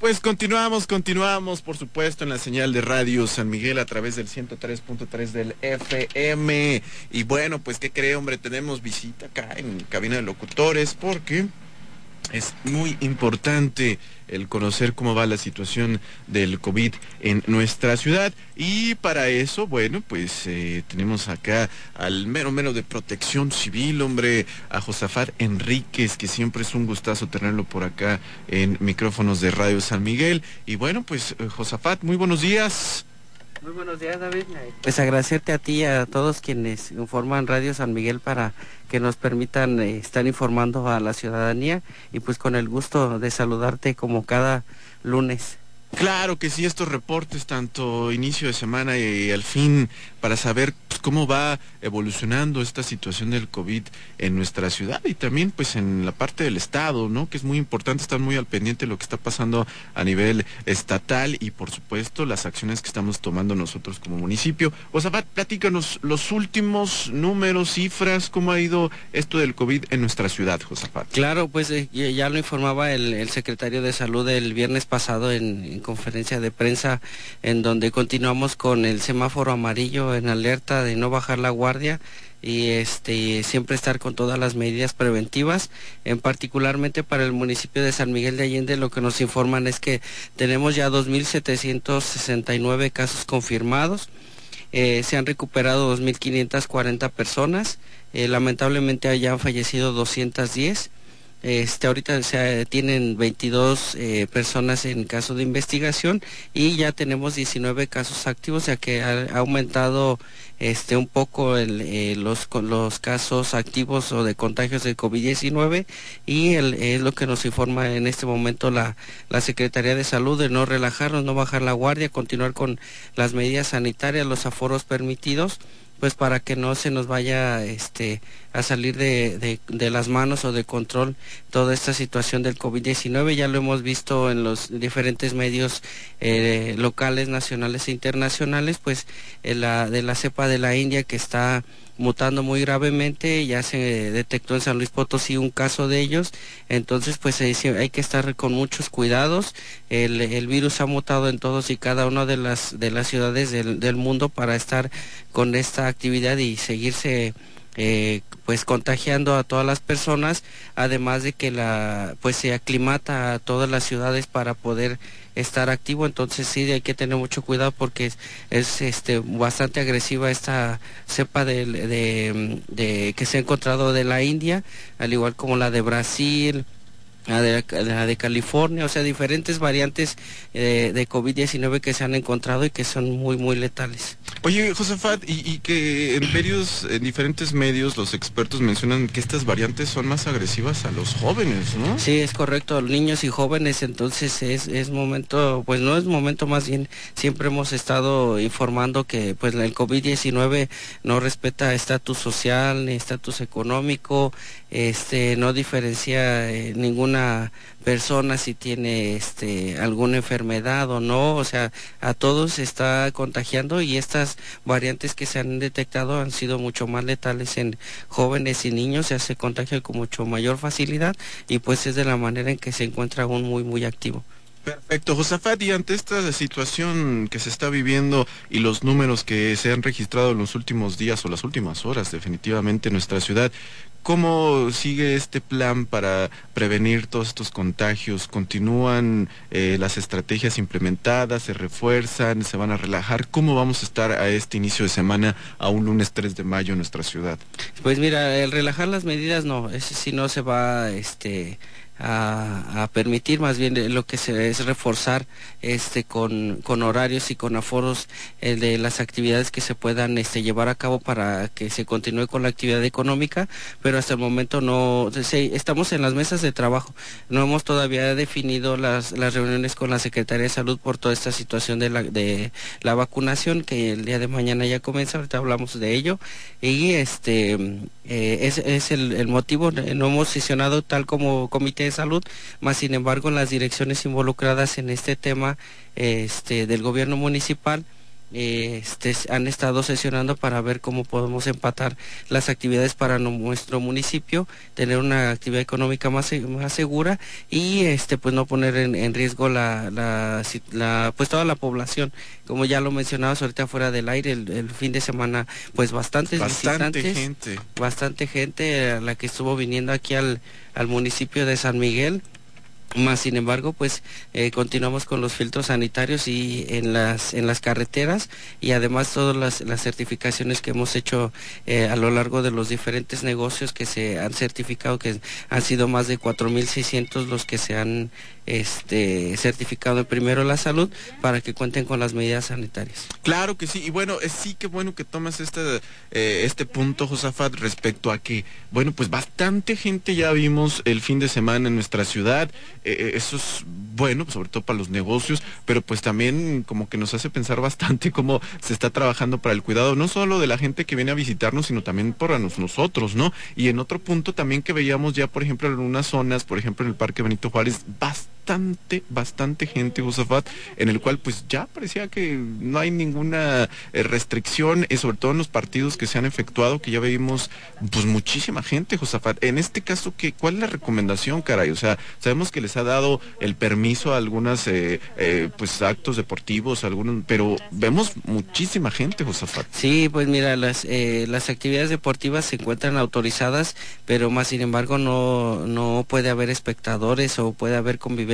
Pues continuamos, continuamos, por supuesto, en la señal de radio San Miguel a través del 103.3 del FM. Y bueno, pues, ¿qué cree, hombre? Tenemos visita acá en cabina de locutores porque es muy importante el conocer cómo va la situación del COVID en nuestra ciudad. Y para eso, bueno, pues eh, tenemos acá al mero mero de protección civil, hombre, a Josafat Enríquez, que siempre es un gustazo tenerlo por acá en micrófonos de Radio San Miguel. Y bueno, pues eh, Josafat, muy buenos días. Muy buenos días, David. Pues agradecerte a ti y a todos quienes informan Radio San Miguel para que nos permitan eh, estar informando a la ciudadanía y pues con el gusto de saludarte como cada lunes. Claro que sí, estos reportes, tanto inicio de semana y al fin, para saber cómo va evolucionando esta situación del COVID en nuestra ciudad y también pues en la parte del Estado, ¿no? Que es muy importante estar muy al pendiente lo que está pasando a nivel estatal y por supuesto las acciones que estamos tomando nosotros como municipio. Osabat, platícanos los últimos números, cifras, cómo ha ido esto del COVID en nuestra ciudad, Josafat. Claro, pues eh, ya lo informaba el, secretario de Salud el viernes pasado en conferencia de prensa en donde continuamos con el semáforo amarillo en alerta de no bajar la guardia y este siempre estar con todas las medidas preventivas. En particularmente para el municipio de San Miguel de Allende lo que nos informan es que tenemos ya 2.769 casos confirmados. Eh, se han recuperado 2.540 personas. Eh, lamentablemente hayan fallecido 210 este, ahorita se tienen 22 eh, personas en caso de investigación y ya tenemos 19 casos activos, ya que ha, aumentado este, un poco eh, los, los casos activos o de contagios de COVID-19 y es lo que nos informa en este momento la, la Secretaría de Salud de no relajarnos, no bajar la guardia, continuar con las medidas sanitarias, los aforos permitidos pues para que no se nos vaya este a salir de, de, las manos o de control toda esta situación del COVID-19. Ya lo hemos visto en los diferentes medios eh, locales, nacionales e internacionales, pues la, de la cepa de la India que está mutando muy gravemente, ya se detectó en San Luis Potosí un caso de ellos, entonces pues hay que estar con muchos cuidados, el, virus ha mutado en todos y cada una de las, de las ciudades del mundo para estar con esta actividad y seguirse eh, pues contagiando a todas las personas, además de que la pues se aclimata a todas las ciudades para poder estar activo, entonces sí hay que tener mucho cuidado porque es, este bastante agresiva esta cepa de, de, que se ha encontrado de la India, al igual como la de Brasil, la de, California, o sea, diferentes variantes eh, de COVID-19 que se han encontrado y que son muy, muy letales. Oye, Josefat, y, que en varios, en diferentes medios los expertos mencionan que estas variantes son más agresivas a los jóvenes, ¿no? Sí, es correcto, niños y jóvenes, entonces es, es momento, pues no es momento, más bien siempre hemos estado informando que pues el COVID-19 no respeta estatus social ni estatus económico, este, no diferencia eh, ninguna persona si tiene este, alguna enfermedad o no, o sea, a todos se está contagiando y estas variantes que se han detectado han sido mucho más letales en jóvenes y niños, se contagian con mucho mayor facilidad y pues es de la manera en que se encuentra aún muy, muy activo. Perfecto, Josafat, y ante esta situación que se está viviendo y los números que se han registrado en los últimos días o las últimas horas definitivamente en nuestra ciudad, ¿Cómo sigue este plan para prevenir todos estos contagios? ¿Continúan eh, las estrategias implementadas? ¿Se refuerzan? ¿Se van a relajar? ¿Cómo vamos a estar a este inicio de semana, a un lunes 3 de mayo en nuestra ciudad? Pues mira, el relajar las medidas no, ese sí no se va este, a, permitir, más bien lo que se es reforzar este con, con horarios y con aforos eh, de las actividades que se puedan este, llevar a cabo para que se continúe con la actividad económica, pero hasta el momento no, estamos en las mesas de trabajo, no hemos todavía definido las, las reuniones con la Secretaría de Salud por toda esta situación de la, de la vacunación que el día de mañana ya comienza, ahorita hablamos de ello, y este eh, es, es el, el motivo, no hemos sesionado tal como comité de salud, más sin embargo las direcciones involucradas en este tema este, del gobierno municipal este, han estado sesionando para ver cómo podemos empatar las actividades para nuestro municipio, tener una actividad económica más, más segura y este pues no poner en, riesgo la, la, pues toda la población. Como ya lo mencionabas ahorita fuera del aire, el, fin de semana pues bastantes bastante gente. bastante gente la que estuvo viniendo aquí al, al municipio de San Miguel más sin embargo, pues eh, continuamos con los filtros sanitarios y en las en las carreteras y además todas las, certificaciones que hemos hecho eh, a lo largo de los diferentes negocios que se han certificado, que han sido más de 4.600 los que se han este certificado primero la salud para que cuenten con las medidas sanitarias. Claro que sí, y bueno, sí que bueno que tomas este, eh, este punto, Josafat, respecto a que, bueno, pues bastante gente ya vimos el fin de semana en nuestra ciudad, eh, eh, eso es bueno, sobre todo para los negocios, pero pues también como que nos hace pensar bastante cómo se está trabajando para el cuidado, no solo de la gente que viene a visitarnos, sino también por nosotros, ¿no? Y en otro punto también que veíamos ya, por ejemplo, en unas zonas, por ejemplo, en el Parque Benito Juárez, bastante bastante, bastante gente, Josafat, en el cual pues ya parecía que no hay ninguna eh, restricción, y sobre todo en los partidos que se han efectuado, que ya vimos pues muchísima gente, Josafat. En este caso, ¿qué, ¿cuál es la recomendación, caray? O sea, sabemos que les ha dado el permiso a algunas eh, eh, pues actos deportivos, algunos, pero vemos muchísima gente, Josafat. Sí, pues mira, las, las actividades deportivas se encuentran autorizadas, pero más sin embargo no, no puede haber espectadores o puede haber convivencia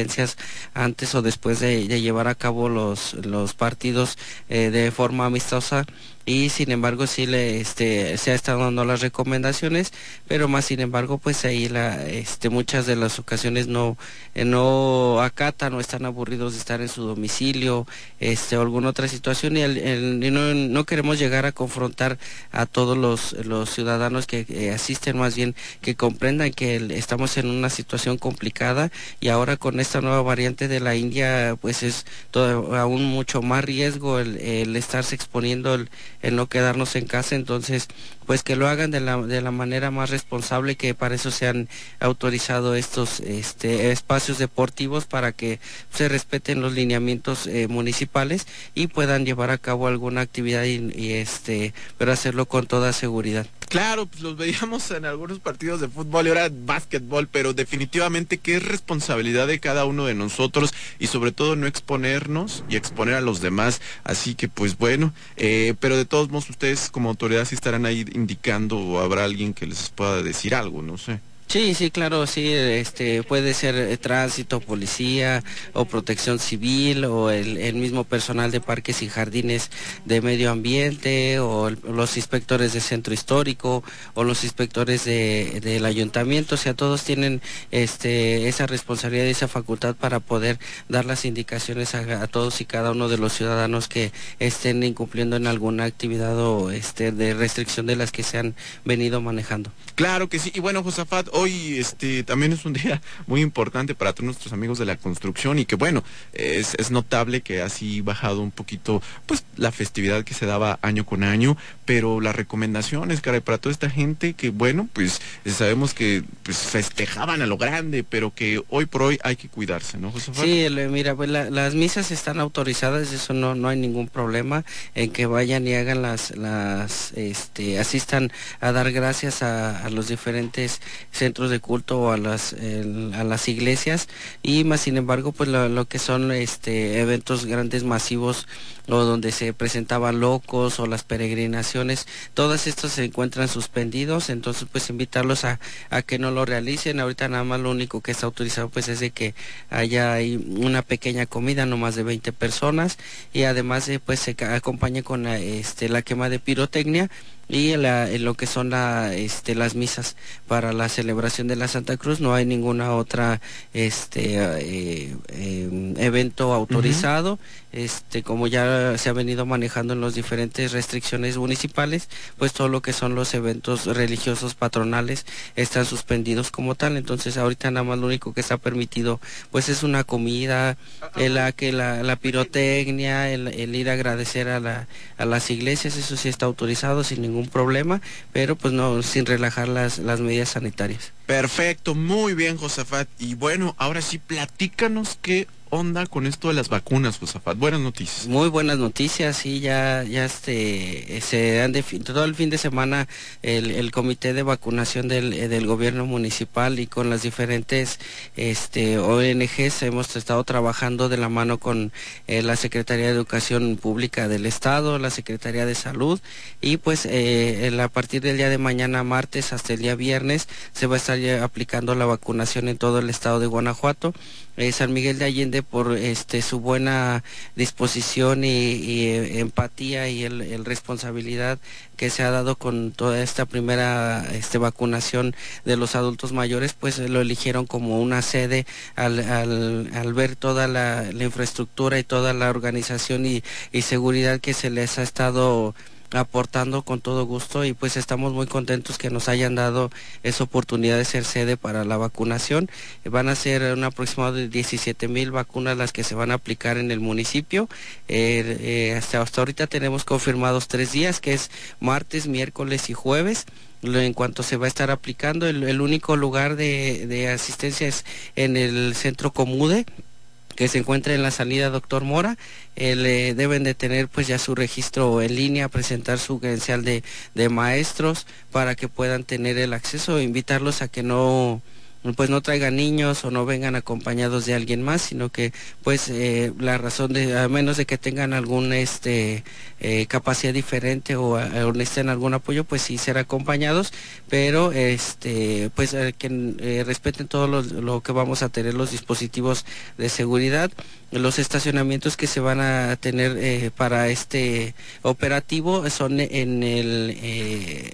antes o después de, llevar a cabo los, partidos eh, de forma amistosa y sin embargo sí le este se ha estado dando las recomendaciones pero más sin embargo pues ahí la este muchas de las ocasiones no eh, no acatan o están aburridos de estar en su domicilio este alguna otra situación y, no, no, queremos llegar a confrontar a todos los, los ciudadanos que eh, asisten más bien que comprendan que estamos en una situación complicada y ahora con esta nueva variante de la India pues es todo, aún mucho más riesgo el, el estarse exponiendo el, el no quedarnos en casa, entonces pues que lo hagan de la, de la manera más responsable que para eso se han autorizado estos este, espacios deportivos para que se respeten los lineamientos eh, municipales y puedan llevar a cabo alguna actividad y, este pero hacerlo con toda seguridad. Claro, pues los veíamos en algunos partidos de fútbol y ahora básquetbol, pero definitivamente que es responsabilidad de cada uno de nosotros y sobre todo no exponernos y exponer a los demás. Así que pues bueno, eh, pero de todos modos ustedes como autoridad sí estarán ahí indicando o habrá alguien que les pueda decir algo, no sé. Sí, sí, claro, sí, este puede ser eh, tránsito, policía o protección civil o el, mismo personal de parques y jardines de medio ambiente o los inspectores de centro histórico o los inspectores del ayuntamiento, o sea, todos tienen este esa responsabilidad y esa facultad para poder dar las indicaciones a, todos y cada uno de los ciudadanos que estén incumpliendo en alguna actividad o este de restricción de las que se han venido manejando. Claro que sí, y bueno, Josafat, hoy este, también es un día muy importante para todos nuestros amigos de la construcción y que bueno, es, es notable que así bajado un poquito pues la festividad que se daba año con año, pero la recomendación es, caray, para toda esta gente que bueno, pues sabemos que pues festejaban a lo grande, pero que hoy por hoy hay que cuidarse, ¿no, José Sí, mira, pues las misas están autorizadas, eso no, no hay ningún problema en que vayan y hagan las, las, este, asistan a dar gracias a, los diferentes de culto a las, a las iglesias y más sin embargo pues lo, que son este, eventos grandes masivos o donde se presentaban locos o las peregrinaciones, todas estas se encuentran suspendidos, entonces pues invitarlos a, a, que no lo realicen. Ahorita nada más lo único que está autorizado pues es de que haya una pequeña comida, no más de 20 personas, y además pues se acompañe con este, la quema de pirotecnia y en, lo que son la, este, las misas para la celebración de la Santa Cruz no hay ninguna otra este eh, eh, evento autorizado este como ya se ha venido manejando en las diferentes restricciones municipales pues todo lo que son los eventos religiosos patronales están suspendidos como tal entonces ahorita nada más lo único que está permitido pues es una comida el, la que la, la pirotecnia el, el, ir a agradecer a, la, a las iglesias eso sí está autorizado sin ningún problema, pero pues no, sin relajar las, las medidas sanitarias. Perfecto, muy bien, Josafat. Y bueno, ahora sí, platícanos qué onda con esto de las vacunas, Josafat? Buenas noticias. Muy buenas noticias, sí, ya, ya este, se han todo el fin de semana el, comité de vacunación del, eh, del, gobierno municipal y con las diferentes este, ONGs hemos estado trabajando de la mano con eh, la Secretaría de Educación Pública del Estado, la Secretaría de Salud y pues eh, a partir del día de mañana martes hasta el día viernes se va a estar aplicando la vacunación en todo el estado de Guanajuato. San Miguel de Allende por este su buena disposición y, eh, empatía y el, responsabilidad que se ha dado con toda esta primera este, vacunación de los adultos mayores, pues lo eligieron como una sede al, al, ver toda la, infraestructura y toda la organización y, y seguridad que se les ha estado aportando con todo gusto y pues estamos muy contentos que nos hayan dado esa oportunidad de ser sede para la vacunación. Van a ser un aproximado de 17 mil vacunas las que se van a aplicar en el municipio. Eh, eh, hasta, hasta ahorita tenemos confirmados tres días, que es martes, miércoles y jueves en cuanto se va a estar aplicando. El, único lugar de, de, asistencia es en el centro Comude, que se encuentra en la salida Doctor Mora, eh, deben de tener pues ya su registro en línea, presentar su credencial de, de maestros para que puedan tener el acceso, invitarlos a que no pues no traigan niños o no vengan acompañados de alguien más, sino que pues eh, la razón de, a menos de que tengan alguna este, eh, capacidad diferente o, o, necesiten algún apoyo, pues sí ser acompañados, pero este pues eh, que respeten todo lo, que vamos a tener los dispositivos de seguridad los estacionamientos que se van a tener para este operativo son en, el,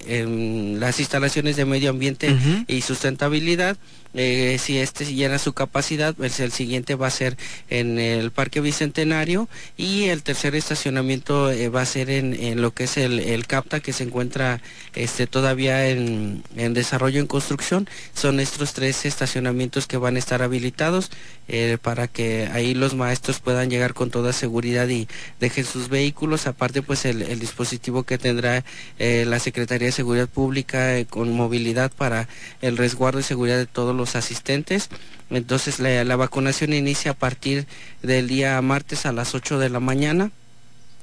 en las instalaciones de medio ambiente y sustentabilidad eh, si este llena su capacidad, pues el siguiente va a ser en el Parque Bicentenario y el tercer estacionamiento eh, va a ser en, lo que es el, CAPTA que se encuentra este, todavía en, desarrollo en construcción. Son estos tres estacionamientos que van a estar habilitados eh, para que ahí los maestros puedan llegar con toda seguridad y dejen sus vehículos. Aparte pues el, dispositivo que tendrá la Secretaría de Seguridad Pública con movilidad para el resguardo y seguridad de todos los asistentes. Entonces la, la vacunación inicia a partir del día martes a las 8 de la mañana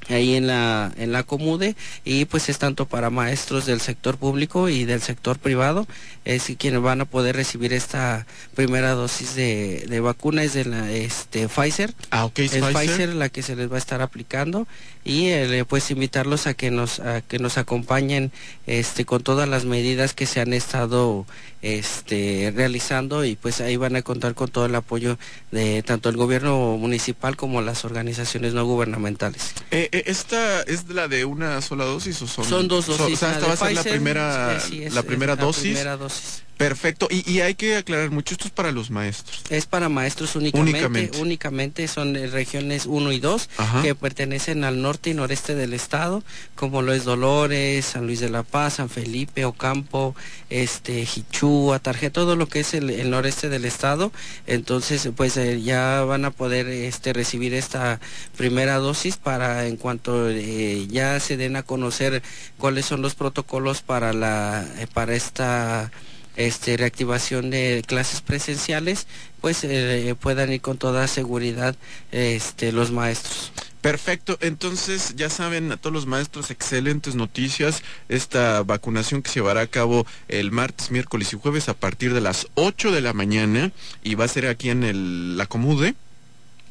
ahí en la en la comude y pues es tanto para maestros del sector público y del sector privado es quienes van a poder recibir esta primera dosis de, de vacuna es de la este Pfizer ah ok es Pfizer? la que se les va a estar aplicando y eh, pues invitarlos a que nos a que nos acompañen este con todas las medidas que se han estado este realizando y pues ahí van a contar con todo el apoyo de tanto el gobierno municipal como las organizaciones no gubernamentales eh, ¿Esta es la de una sola dosis o son? Son dos dosis. o sea, esta va a ser la primera, la primera dosis. Primera dosis. Perfecto, y, hay que aclarar mucho, esto es para los maestros. Es para maestros únicamente, únicamente, son regiones 1 y 2 que pertenecen al norte y noreste del estado, como lo es Dolores, San Luis de la Paz, San Felipe, Ocampo, este, Jichú, Atarje, todo lo que es el, noreste del estado. Entonces, pues eh, ya van a poder este, recibir esta primera dosis para en cuanto eh, ya se den a conocer cuáles son los protocolos para la eh, para esta este, reactivación de clases presenciales, pues eh, puedan ir con toda seguridad este, los maestros. Perfecto, entonces ya saben a todos los maestros, excelentes noticias. Esta vacunación que se llevará a cabo el martes, miércoles y jueves a partir de las 8 de la mañana y va a ser aquí en el, la Comude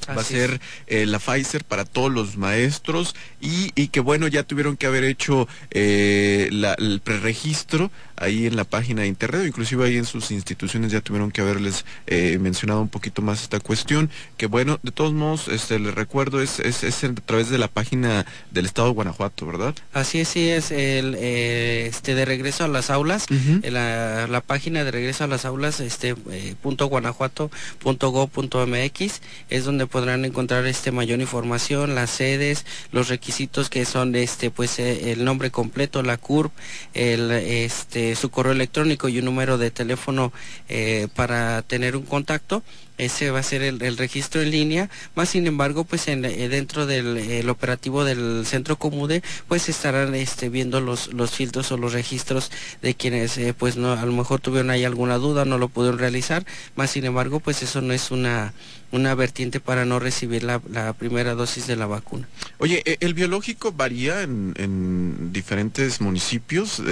va a ser eh, la Pfizer para todos los maestros y, y, que bueno, ya tuvieron que haber hecho eh, la, el preregistro ahí en la página de internet, inclusive ahí en sus instituciones ya tuvieron que haberles eh, mencionado un poquito más esta cuestión, que bueno, de todos modos, este, les recuerdo, es, es, es a través de la página del Estado de Guanajuato, ¿verdad? Así es, sí, es el, este, de regreso a las aulas, la, la, página de regreso a las aulas, este, punto guanajuato punto punto mx, es donde podrán encontrar este mayor información, las sedes, los requisitos que son este pues eh, el nombre completo, la CURP, el este su correo electrónico y un número de teléfono eh, para tener un contacto ese va a ser el, registro en línea, más sin embargo, pues en, eh, dentro del operativo del centro Comude, pues estarán este, viendo los, filtros o los registros de quienes eh, pues no, a lo mejor tuvieron ahí alguna duda, no lo pudieron realizar, más sin embargo, pues eso no es una, una vertiente para no recibir la, primera dosis de la vacuna. Oye, eh, ¿el biológico varía en, diferentes municipios?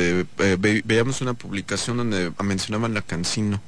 veíamos una publicación donde mencionaban la Cancino.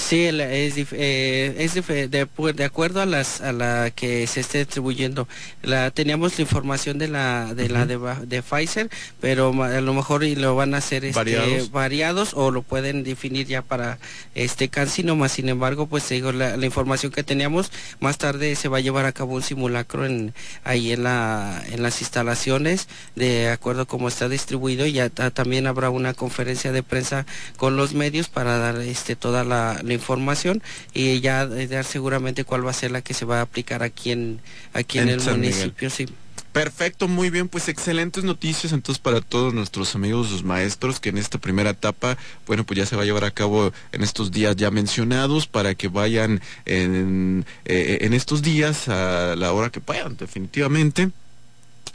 Sí, es, eh, es de, acuerdo a las a la que se esté distribuyendo. La teníamos la información de la de la de, Pfizer, pero a lo mejor lo van a hacer este, variados. o lo pueden definir ya para este cancino más. Sin embargo, pues digo la, información que teníamos más tarde se va a llevar a cabo un simulacro en ahí en la en las instalaciones de acuerdo como está distribuido y ya también habrá una conferencia de prensa con los medios para dar este toda la la, información y ya dar seguramente cuál va a ser la que se va a aplicar aquí en aquí en, el municipio, sí. Perfecto, muy bien, pues excelentes noticias entonces para todos nuestros amigos los maestros que en esta primera etapa, bueno, pues ya se va a llevar a cabo en estos días ya mencionados para que vayan en, eh, en estos días a la hora que puedan, definitivamente.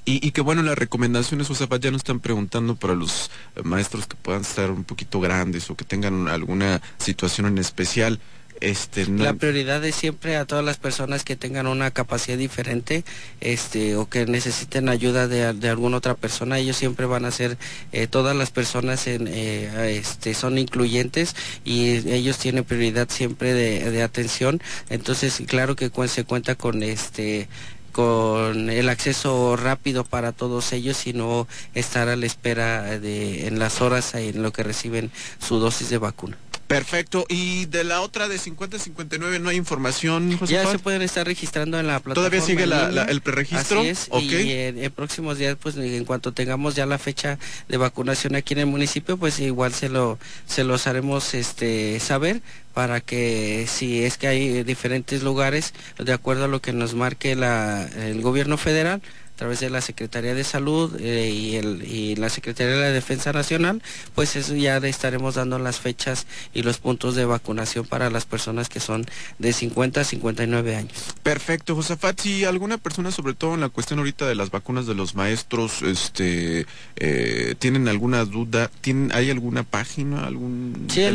Y, que bueno, las recomendaciones, o sea, ya nos están preguntando para los maestros que puedan estar un poquito grandes o que tengan alguna situación en especial. Este, La prioridad es siempre a todas las personas que tengan una capacidad diferente este, o que necesiten ayuda de, alguna otra persona. Ellos siempre van a ser, eh, todas las personas en, eh, este, son incluyentes y ellos tienen prioridad siempre de, de atención. Entonces, claro que se cuenta con este con el acceso rápido para todos ellos, sino estar a la espera de, en las horas en lo que reciben su dosis de vacuna. Perfecto. ¿Y de la otra de 50-59 no hay información, José Ya se pueden estar registrando en la plataforma. ¿Todavía sigue el preregistro? Así es. Y en, próximos días, pues en cuanto tengamos ya la fecha de vacunación aquí en el municipio, pues igual se lo se los haremos este saber para que si es que hay diferentes lugares, de acuerdo a lo que nos marque el gobierno federal, a través de la Secretaría de Salud eh, y, el, y la Secretaría de la Defensa Nacional, pues eso ya estaremos dando las fechas y los puntos de vacunación para las personas que son de 50 a 59 años. Perfecto, Josafat, si alguna persona, sobre todo en la cuestión ahorita de las vacunas de los maestros, este, eh, tienen alguna duda, ¿tienen, ¿hay alguna página, algún Sí,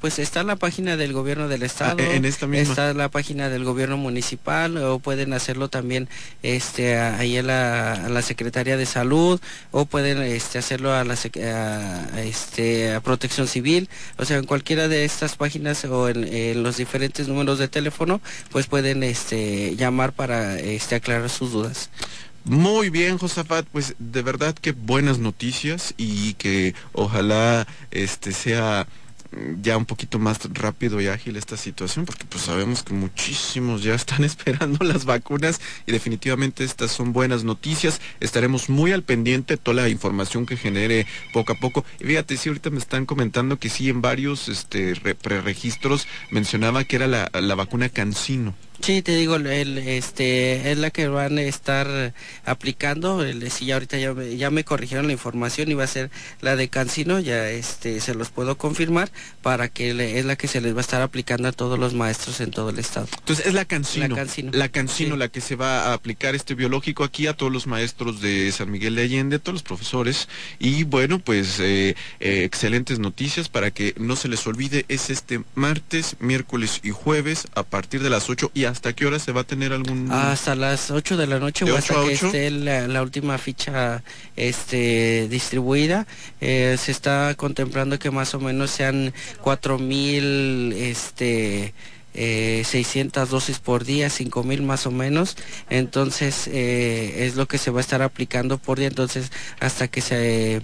pues está la página del gobierno del ah, estado, en esta misma. está la página del gobierno municipal o pueden hacerlo también este ahí en a la Secretaría de Salud o pueden este, hacerlo a la este, Protección Civil, o sea, en cualquiera de estas páginas o en, los diferentes números de teléfono, pues pueden este, llamar para aclarar sus dudas. Muy bien, Josafat, pues de verdad que buenas noticias y que ojalá este sea ya un poquito más rápido y ágil esta situación, porque pues sabemos que muchísimos ya están esperando las vacunas y definitivamente estas son buenas noticias. Estaremos muy al pendiente toda la información que genere poco a poco. Y fíjate, si ahorita me están comentando que sí en varios este preregistros mencionaba que era la, la vacuna Cancino. Sí, te digo, el, este, es la que van a estar aplicando. El, sí, ya ahorita ya, ya, me corrigieron la información y va a ser la de Cancino, ya este, se los puedo confirmar, para que es la que se les va a estar aplicando a todos los maestros en todo el estado. Entonces es la Cancino. La Cancino. La Cancino, la que se va a aplicar este biológico aquí a todos los maestros de San Miguel de Allende, a todos los profesores. Y bueno, pues eh, eh, excelentes noticias para que no se les olvide, es este martes, miércoles y jueves a partir de las 8 y ¿Hasta qué hora se va a tener algún...? Hasta las 8 de la noche o hasta que esté la, última ficha este, distribuida. Eh, se está contemplando que más o menos sean 4.000 este, eh, 600 dosis por día, 5.000 más o menos. Entonces eh, es lo que se va a estar aplicando por día. Entonces hasta que se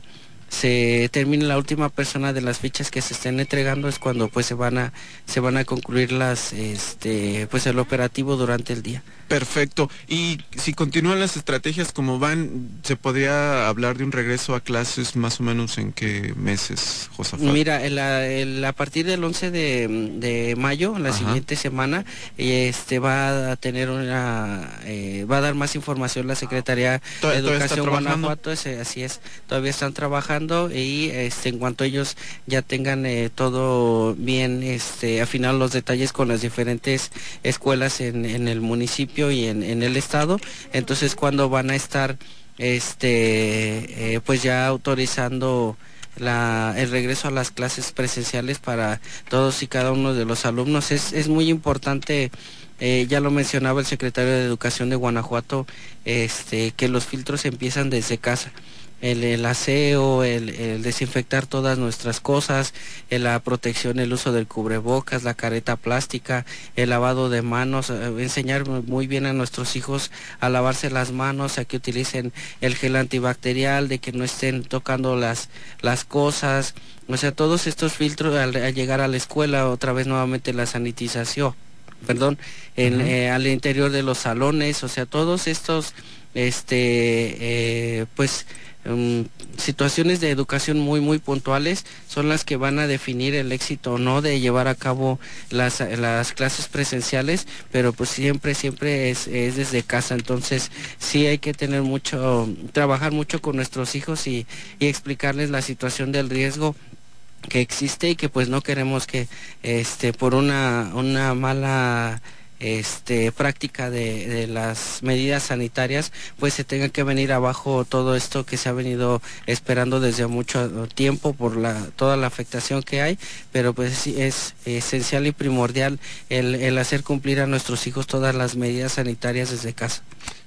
se termine la última persona de las fichas que se estén entregando es cuando pues se van a se van a concluir las este pues el operativo durante el día. Perfecto. Y si continúan las estrategias como van, ¿se podría hablar de un regreso a clases más o menos en qué meses, Josafat? Mira, a partir del 11 de, mayo, la siguiente semana, este va a tener una, eh, va a dar más información la Secretaría de Educación Guanajuato, así es, todavía están trabajando y este, en cuanto ellos ya tengan eh, todo bien este, afinado los detalles con las diferentes escuelas en, en el municipio, y en, el estado. Entonces, cuando van a estar este eh, pues ya autorizando la, el regreso a las clases presenciales para todos y cada uno de los alumnos. Es, es muy importante, eh, ya lo mencionaba el secretario de Educación de Guanajuato, este, que los filtros empiezan desde casa el, aseo, el, desinfectar todas nuestras cosas, la protección, el uso del cubrebocas, la careta plástica, el lavado de manos, eh, enseñar muy bien a nuestros hijos a lavarse las manos, a que utilicen el gel antibacterial, de que no estén tocando las, las cosas, o sea, todos estos filtros al, llegar a la escuela, otra vez nuevamente la sanitización, perdón, en, eh, al interior de los salones, o sea, todos estos, este, eh, pues, Em, situaciones de educación muy muy puntuales son las que van a definir el éxito o no de llevar a cabo las, las clases presenciales, pero pues siempre, siempre es, es, desde casa, entonces sí hay que tener mucho, trabajar mucho con nuestros hijos y, y explicarles la situación del riesgo que existe y que pues no queremos que este por una, una mala este, práctica de, las medidas sanitarias, pues se tenga que venir abajo todo esto que se ha venido esperando desde mucho tiempo por toda la afectación que hay, pero pues es esencial y primordial el hacer cumplir a nuestros hijos todas las medidas sanitarias desde casa.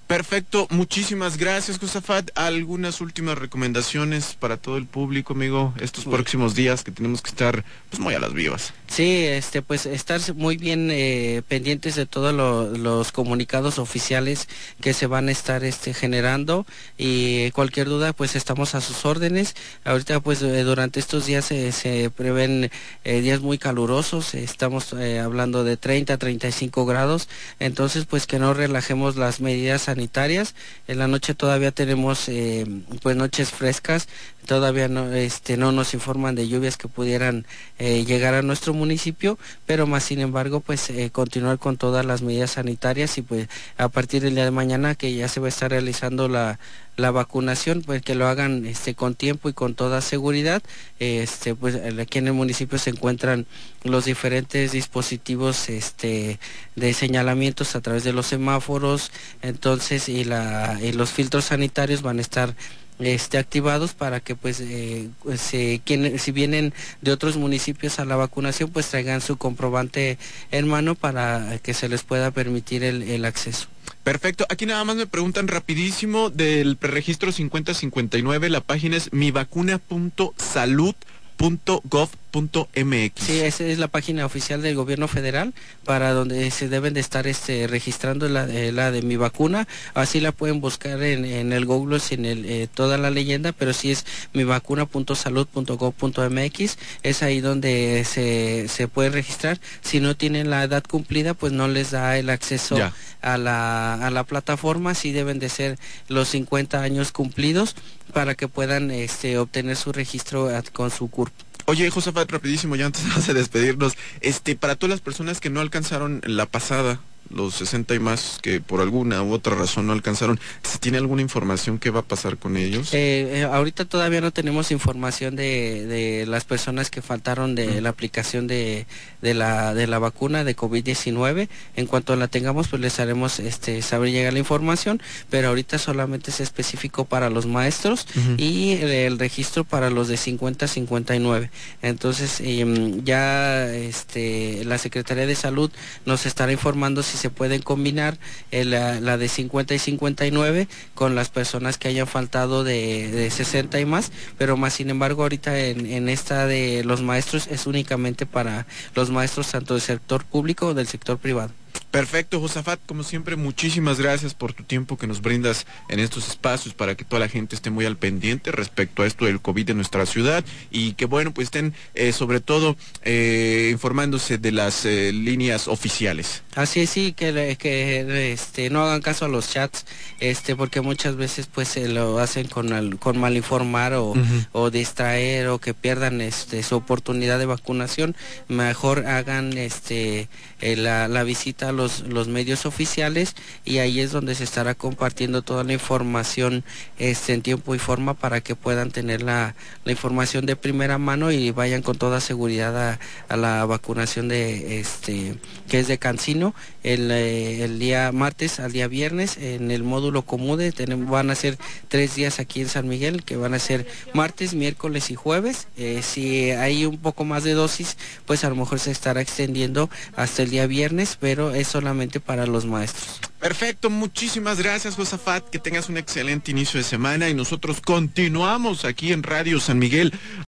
Perfecto, muchísimas gracias, Josafat. ¿Algunas últimas recomendaciones para todo el público, amigo, estos próximos días que tenemos que estar pues muy a las vivas? Sí, este, pues estar muy bien eh, pendientes de todos los comunicados oficiales que se van a estar este, generando y cualquier duda, pues estamos a sus órdenes. Ahorita, pues eh, durante estos días se prevén eh, días muy calurosos, estamos hablando de 30 a 35 grados, entonces pues que no relajemos las medidas sanitarias. En la noche todavía tenemos pues noches frescas, todavía no, este, no nos informan de lluvias que pudieran llegar a nuestro municipio, pero más sin embargo, pues eh, continuar con todas las medidas sanitarias y pues a partir del día de mañana que ya se va a estar realizando la, la vacunación, pues que lo hagan este, con tiempo y con toda seguridad. Este, pues aquí en el municipio se encuentran los diferentes dispositivos este, de señalamientos a través de los semáforos, entonces y, la, y los filtros sanitarios van a estar este, activados para que pues, eh, pues si vienen de otros municipios a la vacunación pues traigan su comprobante en mano para que se les pueda permitir el, el acceso. Perfecto. Aquí nada más me preguntan rapidísimo del preregistro 5059. La página es mivacuna.salud.com .gov.mx. Sí, esa es la página oficial del gobierno federal para donde se deben de estar este, registrando la, eh, la de mi vacuna. Así la pueden buscar en, en el Google sin el, eh, toda la leyenda, pero sí es mi vacuna.salud.gov.mx. Es ahí donde se, se puede registrar. Si no tienen la edad cumplida, pues no les da el acceso a la, a la plataforma. Sí deben de ser los 50 años cumplidos para que puedan este, obtener su registro con su CURP. Oye, Josafat, rapidísimo, ya antes de despedirnos, este, para todas las personas que no alcanzaron la pasada, los 60 y más que por alguna u otra razón no alcanzaron, ¿se tiene alguna información qué va a pasar con ellos? Eh, eh, ahorita todavía no tenemos información de, de las personas que faltaron de la aplicación de, de, la, de la vacuna de COVID-19. En cuanto la tengamos, pues les haremos este, saber llegar la información, pero ahorita solamente es específico para los maestros y el, registro para los de 50 a 59. Entonces, em, ya este, la Secretaría de Salud nos estará informando si se pueden combinar eh, la, de 50 y 59 con las personas que hayan faltado de, 60 y más, pero más sin embargo ahorita en, en, esta de los maestros es únicamente para los maestros tanto del sector público o del sector privado. Perfecto, Josafat, como siempre, muchísimas gracias por tu tiempo que nos brindas en estos espacios para que toda la gente esté muy al pendiente respecto a esto del COVID en nuestra ciudad y que bueno, pues estén eh, sobre todo eh, informándose de las eh, líneas oficiales. Así es, sí, que, que este, no hagan caso a los chats, este, porque muchas veces pues se lo hacen con, con mal informar o, o, distraer o que pierdan este, su oportunidad de vacunación. Mejor hagan este, la, la visita los, los medios oficiales y ahí es donde se estará compartiendo toda la información este, en tiempo y forma para que puedan tener la, la información de primera mano y vayan con toda seguridad a, a la vacunación de este que es de Cancino el, eh, el, día martes al día viernes en el módulo Comude van a ser tres días aquí en San Miguel que van a ser martes, miércoles y jueves. Eh, si hay un poco más de dosis, pues a lo mejor se estará extendiendo hasta el día viernes, pero es solamente para los maestros. Perfecto, muchísimas gracias Josafat, que tengas un excelente inicio de semana y nosotros continuamos aquí en Radio San Miguel